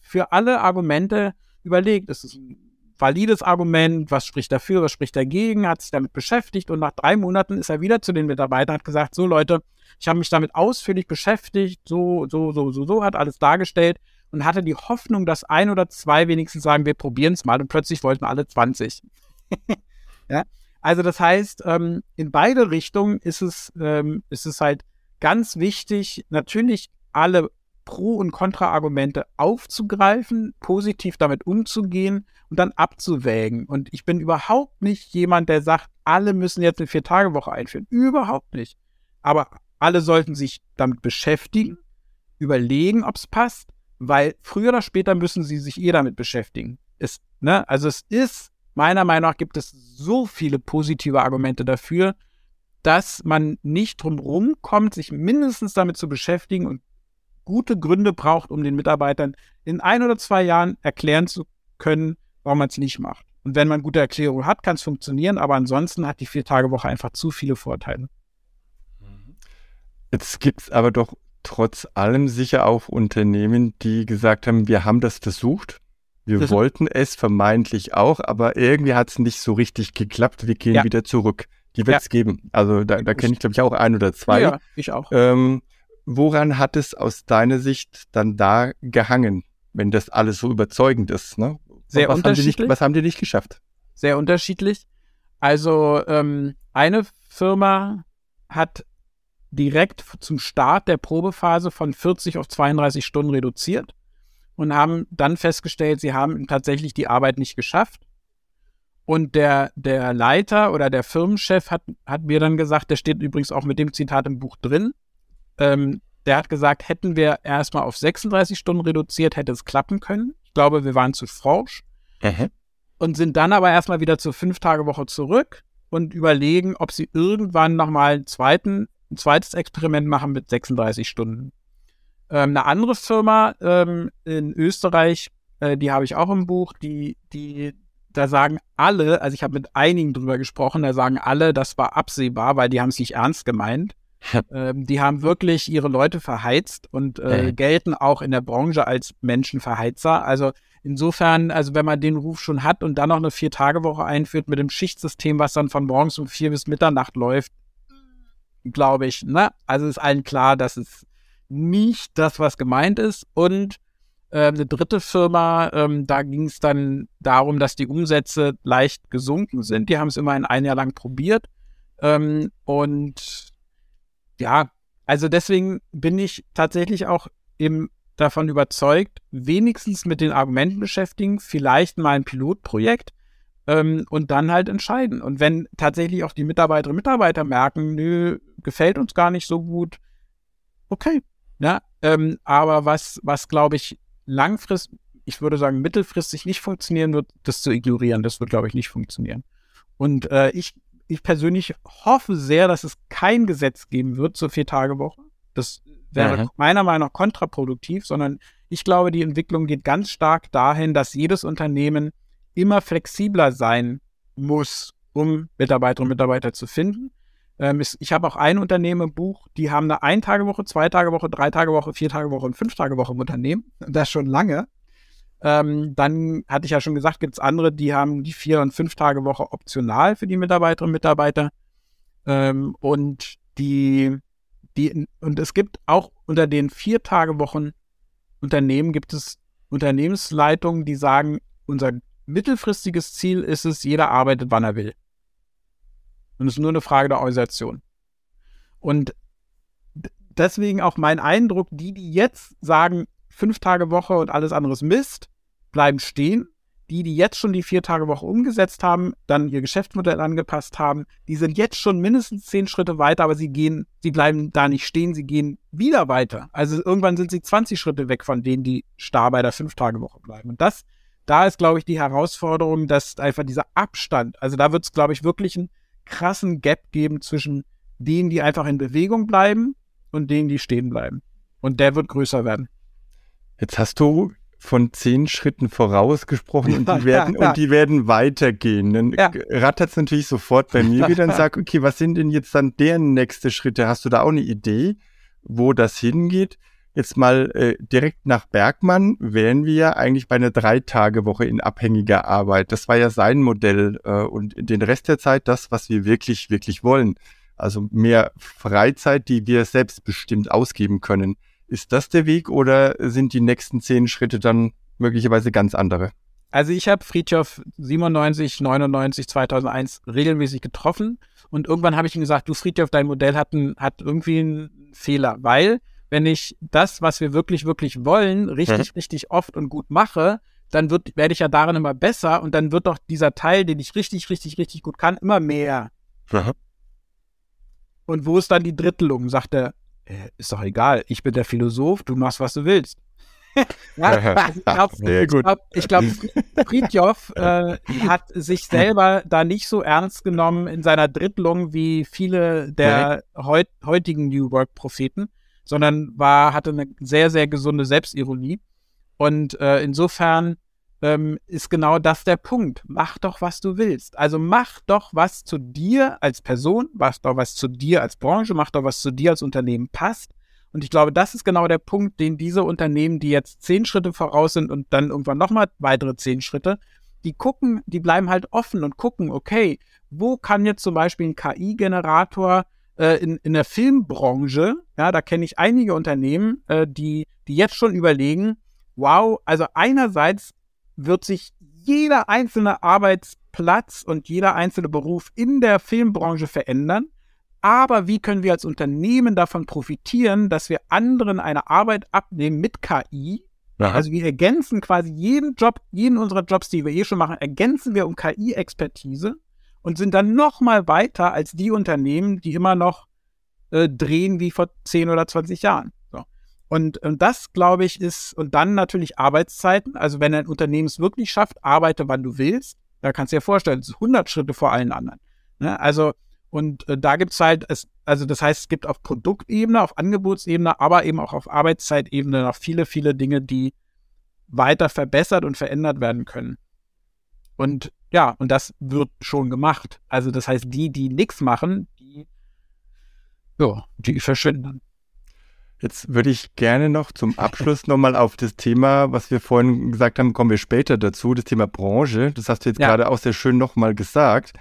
für alle Argumente überlegt. Ist es ein valides Argument? Was spricht dafür? Was spricht dagegen? Hat sich damit beschäftigt und nach drei Monaten ist er wieder zu den Mitarbeitern und hat gesagt, so Leute, ich habe mich damit ausführlich beschäftigt, so, so, so, so, so, hat alles dargestellt und hatte die Hoffnung, dass ein oder zwei wenigstens sagen, wir probieren es mal und plötzlich wollten alle 20. ja? Also das heißt, ähm, in beide Richtungen ist es, ähm, ist es halt ganz wichtig, natürlich alle Pro- und Kontra-Argumente aufzugreifen, positiv damit umzugehen und dann abzuwägen. Und ich bin überhaupt nicht jemand, der sagt, alle müssen jetzt eine Vier-Tage-Woche einführen. Überhaupt nicht. Aber alle sollten sich damit beschäftigen, überlegen, ob es passt, weil früher oder später müssen sie sich eh damit beschäftigen. Es, ne? Also es ist, meiner Meinung nach gibt es so viele positive Argumente dafür, dass man nicht drum kommt, sich mindestens damit zu beschäftigen und gute Gründe braucht, um den Mitarbeitern in ein oder zwei Jahren erklären zu können, warum man es nicht macht. Und wenn man gute Erklärungen hat, kann es funktionieren, aber ansonsten hat die Vier-Tage-Woche einfach zu viele Vorteile. Jetzt gibt es aber doch trotz allem sicher auch Unternehmen, die gesagt haben, wir haben das versucht, wir das wollten es vermeintlich auch, aber irgendwie hat es nicht so richtig geklappt, wir gehen ja. wieder zurück. Die wird es ja. geben. Also da, da kenne ich, glaube ich, auch ein oder zwei. Ja, ich auch. Ähm, woran hat es aus deiner Sicht dann da gehangen, wenn das alles so überzeugend ist? Ne? Sehr was unterschiedlich. Haben nicht, was haben die nicht geschafft? Sehr unterschiedlich. Also ähm, eine Firma hat direkt zum Start der Probephase von 40 auf 32 Stunden reduziert und haben dann festgestellt, sie haben tatsächlich die Arbeit nicht geschafft. Und der, der Leiter oder der Firmenchef hat, hat mir dann gesagt, der steht übrigens auch mit dem Zitat im Buch drin, ähm, der hat gesagt, hätten wir erstmal auf 36 Stunden reduziert, hätte es klappen können. Ich glaube, wir waren zu forsch. Mhm. Und sind dann aber erstmal wieder zur Fünf-Tage-Woche zurück und überlegen, ob sie irgendwann nochmal einen zweiten, ein zweites Experiment machen mit 36 Stunden. Ähm, eine andere Firma ähm, in Österreich, äh, die habe ich auch im Buch, die, die, da sagen alle, also ich habe mit einigen drüber gesprochen, da sagen alle, das war absehbar, weil die haben es nicht ernst gemeint. Ähm, die haben wirklich ihre Leute verheizt und äh, gelten auch in der Branche als Menschenverheizer. Also insofern, also wenn man den Ruf schon hat und dann noch eine Vier-Tage-Woche einführt mit dem Schichtsystem, was dann von morgens um vier bis Mitternacht läuft, glaube ich, ne? Also ist allen klar, dass es nicht das, was gemeint ist. Und äh, eine dritte Firma, ähm, da ging es dann darum, dass die Umsätze leicht gesunken sind. Die haben es immerhin ein Jahr lang probiert. Ähm, und ja, also deswegen bin ich tatsächlich auch eben davon überzeugt, wenigstens mit den Argumenten beschäftigen, vielleicht mal ein Pilotprojekt ähm, und dann halt entscheiden. Und wenn tatsächlich auch die Mitarbeiterinnen und Mitarbeiter merken, nö, gefällt uns gar nicht so gut, okay. Ja, ähm, aber was, was glaube ich langfristig, ich würde sagen mittelfristig nicht funktionieren wird, das zu ignorieren, das wird glaube ich nicht funktionieren. Und äh, ich ich persönlich hoffe sehr, dass es kein Gesetz geben wird zur Vier-Tage-Woche. Das wäre mhm. meiner Meinung nach kontraproduktiv, sondern Ich glaube, die Entwicklung geht ganz stark dahin, dass jedes Unternehmen immer flexibler sein muss, um Mitarbeiterinnen und Mitarbeiter zu finden. Ähm, ich habe auch ein Unternehmen im Buch, die haben eine Ein-Tage-Woche, Zwei-Tage-Woche, Drei-Tage-Woche, Vier-Tage-Woche und Fünf-Tage-Woche im Unternehmen. Das schon lange. Ähm, dann hatte ich ja schon gesagt, gibt es andere, die haben die Vier- und Fünf-Tage-Woche optional für die Mitarbeiterinnen und Mitarbeiter. Ähm, und die, die, und es gibt auch unter den Vier-Tage-Wochen Unternehmen gibt es Unternehmensleitungen, die sagen, unser mittelfristiges Ziel ist es, jeder arbeitet, wann er will. Und es ist nur eine Frage der Organisation. Und deswegen auch mein Eindruck, die, die jetzt sagen, fünf Tage Woche und alles andere ist Mist, bleiben stehen. Die, die jetzt schon die vier Tage Woche umgesetzt haben, dann ihr Geschäftsmodell angepasst haben, die sind jetzt schon mindestens zehn Schritte weiter, aber sie gehen, sie bleiben da nicht stehen, sie gehen wieder weiter. Also irgendwann sind sie 20 Schritte weg von denen, die starr bei der fünf Tage Woche bleiben. Und das, da ist, glaube ich, die Herausforderung, dass einfach dieser Abstand, also da wird es, glaube ich, wirklich einen krassen Gap geben zwischen denen, die einfach in Bewegung bleiben und denen, die stehen bleiben. Und der wird größer werden. Jetzt hast du von zehn Schritten voraus gesprochen und die werden, ja, ja. Und die werden weitergehen. Dann ja. rattert es natürlich sofort bei mir wieder und sagt, okay, was sind denn jetzt dann deren nächste Schritte? Hast du da auch eine Idee, wo das hingeht? Jetzt mal äh, direkt nach Bergmann wären wir ja eigentlich bei einer Drei-Tage-Woche in abhängiger Arbeit. Das war ja sein Modell äh, und den Rest der Zeit das, was wir wirklich, wirklich wollen. Also mehr Freizeit, die wir selbstbestimmt ausgeben können. Ist das der Weg oder sind die nächsten zehn Schritte dann möglicherweise ganz andere? Also ich habe Friedhoff 97, 99, 2001 regelmäßig getroffen und irgendwann habe ich ihm gesagt, du Friedhoff, dein Modell hat, ein, hat irgendwie einen Fehler, weil wenn ich das, was wir wirklich, wirklich wollen, richtig, mhm. richtig oft und gut mache, dann wird, werde ich ja darin immer besser und dann wird doch dieser Teil, den ich richtig, richtig, richtig gut kann, immer mehr. Mhm. Und wo ist dann die Drittelung? Sagt er, äh, ist doch egal, ich bin der Philosoph, du machst, was du willst. ja, ich glaube, glaub, glaub, Friedjof äh, hat sich selber da nicht so ernst genommen in seiner Drittelung wie viele der heut, heutigen New Work-Propheten, sondern war, hatte eine sehr, sehr gesunde Selbstironie. Und äh, insofern ähm, ist genau das der Punkt. Mach doch, was du willst. Also mach doch, was zu dir als Person, mach doch, was zu dir als Branche, mach doch, was zu dir als Unternehmen passt. Und ich glaube, das ist genau der Punkt, den diese Unternehmen, die jetzt zehn Schritte voraus sind und dann irgendwann nochmal weitere zehn Schritte, die gucken, die bleiben halt offen und gucken, okay, wo kann jetzt zum Beispiel ein KI-Generator äh, in, in der Filmbranche, ja, da kenne ich einige Unternehmen, äh, die, die jetzt schon überlegen, wow, also einerseits wird sich jeder einzelne Arbeitsplatz und jeder einzelne Beruf in der Filmbranche verändern. Aber wie können wir als Unternehmen davon profitieren, dass wir anderen eine Arbeit abnehmen mit KI? Aha. Also wir ergänzen quasi jeden Job, jeden unserer Jobs, die wir eh schon machen, ergänzen wir um KI-Expertise und sind dann noch mal weiter als die Unternehmen, die immer noch äh, drehen wie vor 10 oder 20 Jahren. Und, und das, glaube ich, ist, und dann natürlich Arbeitszeiten. Also wenn ein Unternehmen es wirklich schafft, arbeite, wann du willst, da kannst du dir vorstellen, es ist 100 Schritte vor allen anderen. Ne? Also, und äh, da gibt es halt, es, also das heißt, es gibt auf Produktebene, auf Angebotsebene, aber eben auch auf Arbeitszeitebene noch viele, viele Dinge, die weiter verbessert und verändert werden können. Und ja, und das wird schon gemacht. Also das heißt, die, die nichts machen, die, ja, die verschwinden. Jetzt würde ich gerne noch zum Abschluss nochmal auf das Thema, was wir vorhin gesagt haben, kommen wir später dazu, das Thema Branche. Das hast du jetzt ja. gerade auch sehr schön nochmal gesagt.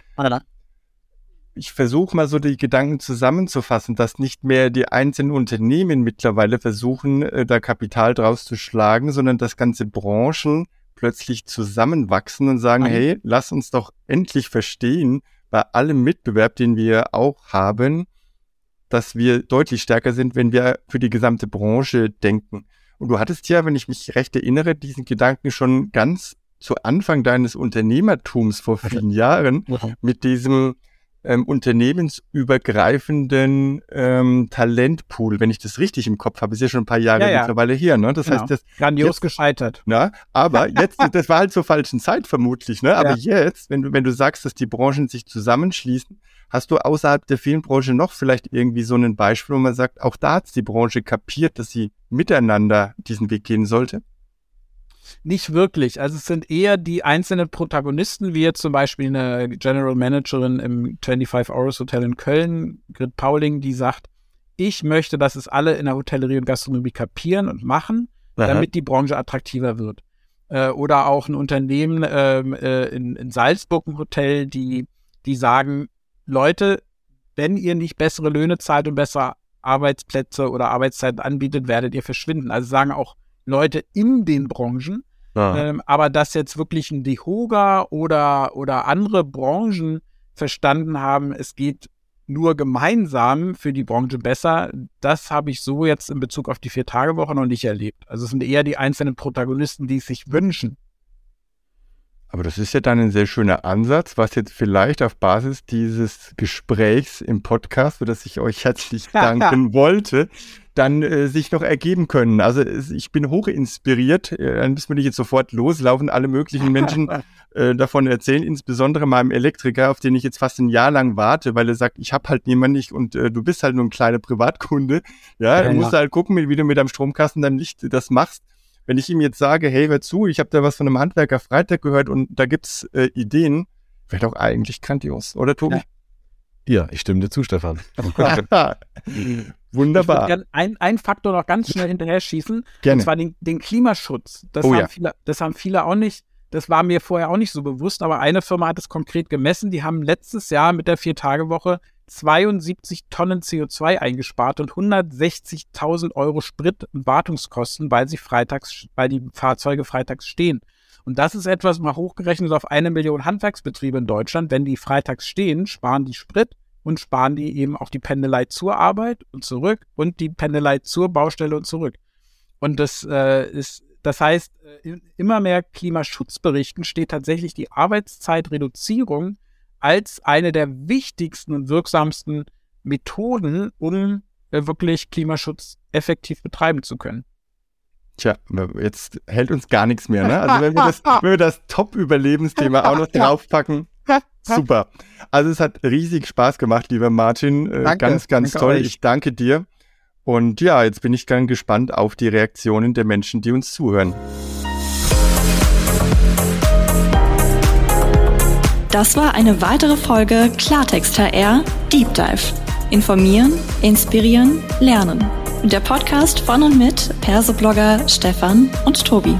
Ich versuche mal so die Gedanken zusammenzufassen, dass nicht mehr die einzelnen Unternehmen mittlerweile versuchen, äh, da Kapital draus zu schlagen, sondern dass ganze Branchen plötzlich zusammenwachsen und sagen, Nein. hey, lass uns doch endlich verstehen, bei allem Mitbewerb, den wir auch haben, dass wir deutlich stärker sind, wenn wir für die gesamte Branche denken. Und du hattest ja, wenn ich mich recht erinnere, diesen Gedanken schon ganz zu Anfang deines Unternehmertums vor vielen Jahren mit diesem ähm, unternehmensübergreifenden ähm, Talentpool, wenn ich das richtig im Kopf habe, ist ja schon ein paar Jahre Ja, ja. mittlerweile her. Ne? Das Genau. heißt, das, Grandios Jetzt- gescheitert. na, aber jetzt, das war halt zur falschen Zeit vermutlich, ne? Aber jetzt, wenn du, wenn du sagst, dass die Branchen sich zusammenschließen, hast du außerhalb der Filmbranche noch vielleicht irgendwie so ein Beispiel, wo man sagt, auch da hat die Branche kapiert, dass sie miteinander diesen Weg gehen sollte? Nicht wirklich. Also es sind eher die einzelnen Protagonisten, wie jetzt zum Beispiel eine General Managerin im 25 Hours Hotel in Köln, Grit Pauling, die sagt, ich möchte, dass es alle in der Hotellerie und Gastronomie kapieren und machen, damit die Branche attraktiver wird. Äh, oder auch ein Unternehmen ähm, äh, in, in Salzburg, ein Hotel, die, die sagen, Leute, wenn ihr nicht bessere Löhne zahlt und bessere Arbeitsplätze oder Arbeitszeiten anbietet, werdet ihr verschwinden. Also sagen auch Leute in den Branchen, Ah. ähm, aber dass jetzt wirklich ein Dehoga oder, oder andere Branchen verstanden haben, es geht nur gemeinsam für die Branche besser, das habe ich so jetzt in Bezug auf die Vier-Tage-Woche noch nicht erlebt. Also es sind eher die einzelnen Protagonisten, die es sich wünschen. Aber das ist ja dann ein sehr schöner Ansatz, was jetzt vielleicht auf Basis dieses Gesprächs im Podcast, für das ich euch herzlich danken wollte, dann äh, sich noch ergeben können. Also ich bin hoch inspiriert. Äh, dann müssen wir nicht jetzt sofort loslaufen, alle möglichen Menschen äh, davon erzählen, insbesondere meinem Elektriker, auf den ich jetzt fast ein Jahr lang warte, weil er sagt, ich habe halt niemanden nicht und äh, du bist halt nur ein kleiner Privatkunde. Ja, Ja, du musst ja. halt gucken, wie du mit deinem Stromkasten dein Licht das machst. Wenn ich ihm jetzt sage, hey, hör zu, ich habe da was von einem Handwerker Freitag gehört und da gibt's äh, Ideen, wäre doch eigentlich grandios, oder Tobi? Ja, ich stimme dir zu, Stefan. Ich Wunderbar. würde gerne ein, ein Faktor noch ganz schnell hinterher schießen, und Gerne. zwar den, den Klimaschutz. Das, Oh haben ja. viele, das haben viele auch nicht, das war mir vorher auch nicht so bewusst, aber eine Firma hat es konkret gemessen. Die haben letztes Jahr mit der Vier-Tage-Woche 72 Tonnen CO2 eingespart und 160.000 Euro Sprit- und Wartungskosten, weil sie freitags, weil die Fahrzeuge freitags stehen. Und das ist etwas mal hochgerechnet auf eine Million Handwerksbetriebe in Deutschland. Wenn die freitags stehen, sparen die Sprit und sparen die eben auch die Pendelei zur Arbeit und zurück und die Pendelei zur Baustelle und zurück. Und das äh, ist, das heißt, äh, in immer mehr Klimaschutzberichten steht tatsächlich die Arbeitszeitreduzierung als eine der wichtigsten und wirksamsten Methoden, um äh, wirklich Klimaschutz effektiv betreiben zu können. Tja, jetzt hält uns gar nichts mehr, ne? Also wenn wir das, wenn wir das Top-Überlebensthema auch noch draufpacken, super. Also es hat riesig Spaß gemacht, lieber Martin. Äh, Danke, ganz, ganz danke toll. euch. Ich danke dir. Und ja, jetzt bin ich ganz gespannt auf die Reaktionen der Menschen, die uns zuhören. Das war eine weitere Folge Klartext HR Deep Dive. Informieren, inspirieren, lernen. Der Podcast von und mit Perseblogger Stefan und Tobi.